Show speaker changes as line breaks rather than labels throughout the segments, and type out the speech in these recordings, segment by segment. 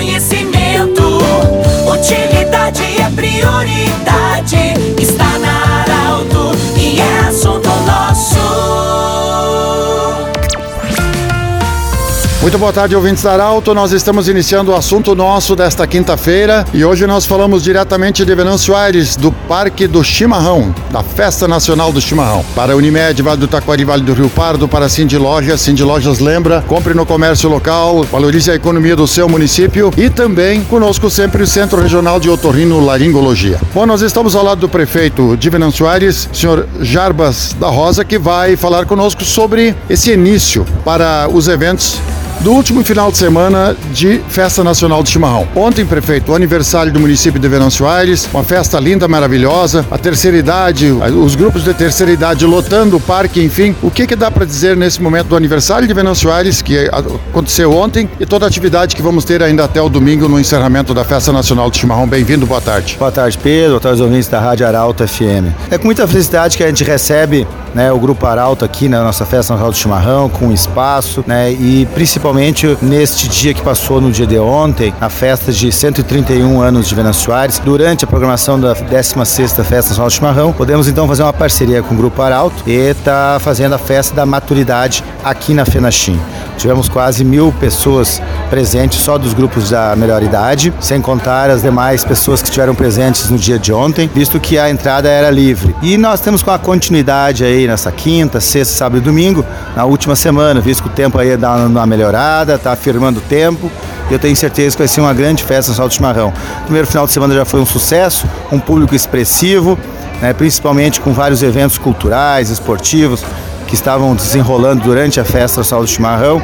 conhecimento. Utilidade
Muito boa tarde, ouvintes da Arauto. Nós estamos iniciando o assunto nosso desta quinta-feira e hoje nós falamos diretamente de Venâncio Aires, do Parque do Chimarrão, da Festa Nacional do Chimarrão. Para Unimed, Vale do Taquari, Vale do Rio Pardo, para Cindy Lojas, Cindy Lojas lembra, compre no comércio local, valorize a economia do seu município e também conosco sempre o Centro Regional de Otorrino Laringologia. Bom, nós estamos ao lado do prefeito de Venâncio Aires, senhor Jarbas da Rosa, que vai falar conosco sobre esse início para os eventos do último final de semana de Festa Nacional do Chimarrão. Ontem, prefeito, o aniversário do município de Venâncio Aires, uma festa linda, maravilhosa, a terceira idade, os grupos de terceira idade lotando o parque, enfim. O que, que dá para dizer nesse momento do aniversário de Venâncio Aires, que aconteceu ontem, e toda a atividade que vamos ter ainda até o domingo no encerramento da Festa Nacional do Chimarrão? Bem-vindo, boa tarde.
Boa tarde, Pedro, boa tarde, ouvintes da Rádio Arauto FM. É com muita felicidade que a gente recebe né, o Grupo Arauto aqui na nossa Festa Nacional do Chimarrão, com espaço, né, e principalmente neste dia que passou no dia de ontem, a festa de 131 anos de Venâncio Soares, durante a programação da 16ª Festa Nacional do Chimarrão, podemos então fazer uma parceria com o Grupo Arauto e estar tá fazendo a festa da maturidade aqui na Fenachim. Tivemos quase mil pessoas presentes só dos grupos da melhor idade, sem contar as demais pessoas que estiveram presentes no dia de ontem, visto que a entrada era livre. E nós temos com a continuidade aí nessa quinta, sexta, sábado e domingo, na última semana, visto que o tempo aí dá uma melhorada está afirmando o tempo. Eu tenho certeza que vai ser uma grande festa no Salto Chimarrão. O primeiro final de semana já foi um sucesso, um público expressivo, né, principalmente com vários eventos culturais, esportivos que estavam desenrolando durante a festa do Salto Chimarrão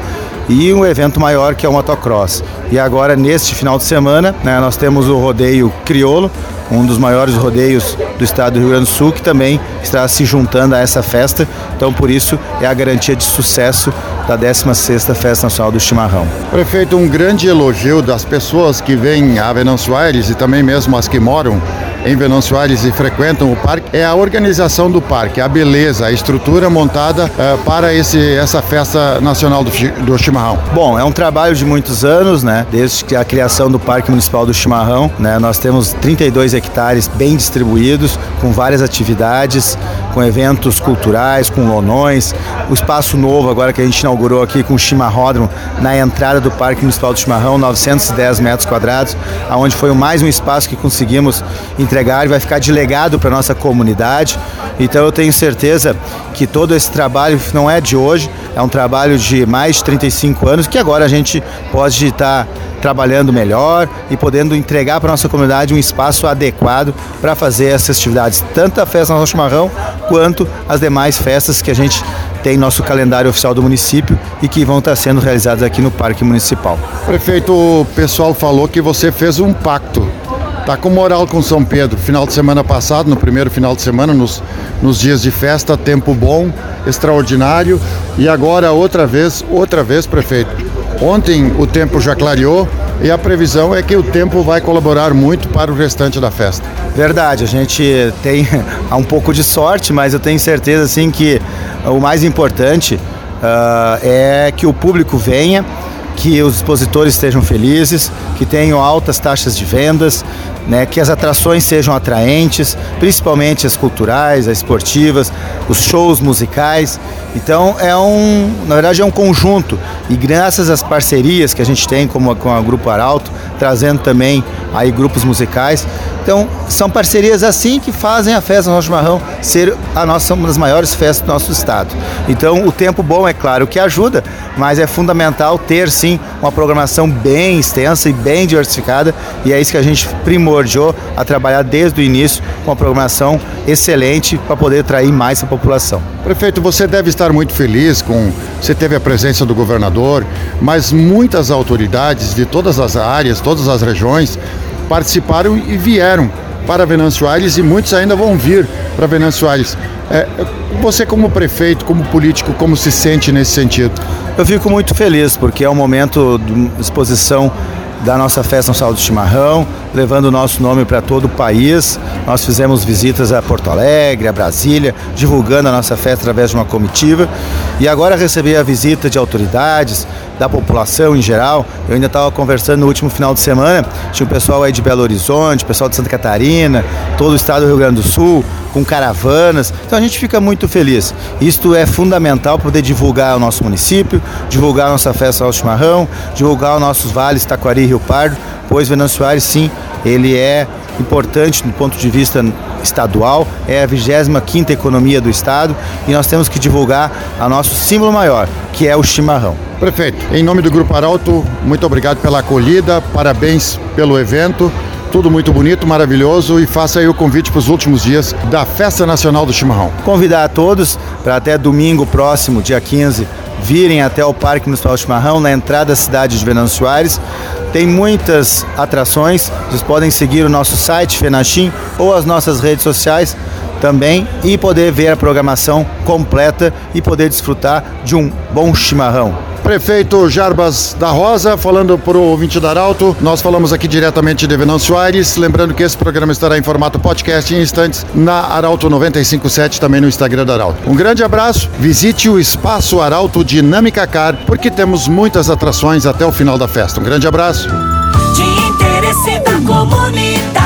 e um evento maior que é o motocross. E agora, neste final de semana, né, nós temos o rodeio criolo, um dos maiores rodeios do estado do Rio Grande do Sul, que também está se juntando a essa festa. Então, por isso, é a garantia de sucesso da 16ª Festa Nacional do Chimarrão.
Prefeito, um grande elogio das pessoas que vêm a Venâncio Aires e também mesmo as que moram em Venâncio Aires e frequentam o parque é a organização do parque, a beleza, a estrutura montada uh, para esse, essa festa nacional do, do chimarrão.
Bom, é um trabalho de muitos anos, né? Desde a criação do Parque Municipal do Chimarrão, né? Nós temos 32 hectares bem distribuídos, com várias atividades, com eventos culturais, com lonões, o espaço novo agora que a gente inaugurou aqui com o chimarródromo na entrada do Parque Municipal do Chimarrão, 910 metros quadrados, aonde foi mais um espaço que conseguimos entregar e vai ficar de legado para nossa comunidade. Então eu tenho certeza que todo esse trabalho não é de hoje, é um trabalho de mais de 35 anos que agora a gente pode estar trabalhando melhor e podendo entregar para nossa comunidade um espaço adequado para fazer essas atividades, tanto a festa Nosso Chimarrão quanto as demais festas que a gente tem nosso calendário oficial do município e que vão estar sendo realizadas aqui no Parque Municipal.
Prefeito, o pessoal falou que você fez um pacto Tá com moral com São Pedro. Final de semana passado, no primeiro final de semana, nos, nos dias de festa, tempo bom, extraordinário. E agora outra vez, outra vez, prefeito. Ontem o tempo já clareou e a previsão é que o tempo vai colaborar muito para o restante da festa.
Verdade, a gente tem um pouco de sorte, mas eu tenho certeza assim que o mais importante uh, é que o público venha que os expositores estejam felizes, que tenham altas taxas de vendas, né, que as atrações sejam atraentes, principalmente as culturais, as esportivas, os shows musicais. Então é um, na verdade é um conjunto e graças às parcerias que a gente tem como com a Grupo Arauto, trazendo também aí grupos musicais. Então são parcerias assim que fazem a festa do nosso chimarrão ser a nossa uma das maiores festas do nosso estado. Então o tempo bom é claro que ajuda, mas é fundamental ter sim uma programação bem extensa e bem diversificada e é isso que a gente primordiou a trabalhar desde o início com uma programação excelente para poder atrair mais a população.
Prefeito, você deve estar muito feliz com você teve a presença do governador, mas muitas autoridades de todas as áreas, todas as regiões participaram e vieram para Venâncio Aires e muitos ainda vão vir para Venâncio Aires. É, você como prefeito, como político, como se sente nesse sentido?
Eu fico muito feliz porque é um momento de exposição da nossa festa no Saldo de Chimarrão, levando o nosso nome para todo o país. Nós fizemos visitas a Porto Alegre, a Brasília, divulgando a nossa festa através de uma comitiva. E agora receber a visita de autoridades, da população em geral. Eu ainda estava conversando no último final de semana, tinha o pessoal aí de Belo Horizonte, o pessoal de Santa Catarina, todo o estado do Rio Grande do Sul, com caravanas. Então a gente fica muito feliz. Isto é fundamental para poder divulgar o nosso município, divulgar a nossa festa ao chimarrão, divulgar os nossos vales Taquari e Rio Pardo, pois Venâncio Aires, sim, ele é importante do ponto de vista estadual, é a 25ª economia do estado e nós temos que divulgar a nosso símbolo maior, que é o chimarrão.
Prefeito, em nome do Grupo Arauto, muito obrigado pela acolhida, parabéns pelo evento. Tudo muito bonito, maravilhoso e faça aí o convite para os últimos dias da Festa Nacional do Chimarrão.
Convidar a todos para até domingo próximo, dia 15, virem até o Parque Municipal Chimarrão, na entrada da cidade de Venâncio Aires. Tem muitas atrações, vocês podem seguir o nosso site Fenachim ou as nossas redes sociais também e poder ver a programação completa e poder desfrutar de um bom chimarrão.
Prefeito Jarbas da Rosa, falando para o ouvinte da Arauto, nós falamos aqui diretamente de Venâncio Aires, lembrando que esse programa estará em formato podcast em instantes na Arauto 957, também no Instagram da Arauto. Um grande abraço, visite o Espaço Arauto Dinâmica Car, porque temos muitas atrações até o final da festa. Um grande abraço.
De interesse da comunidade,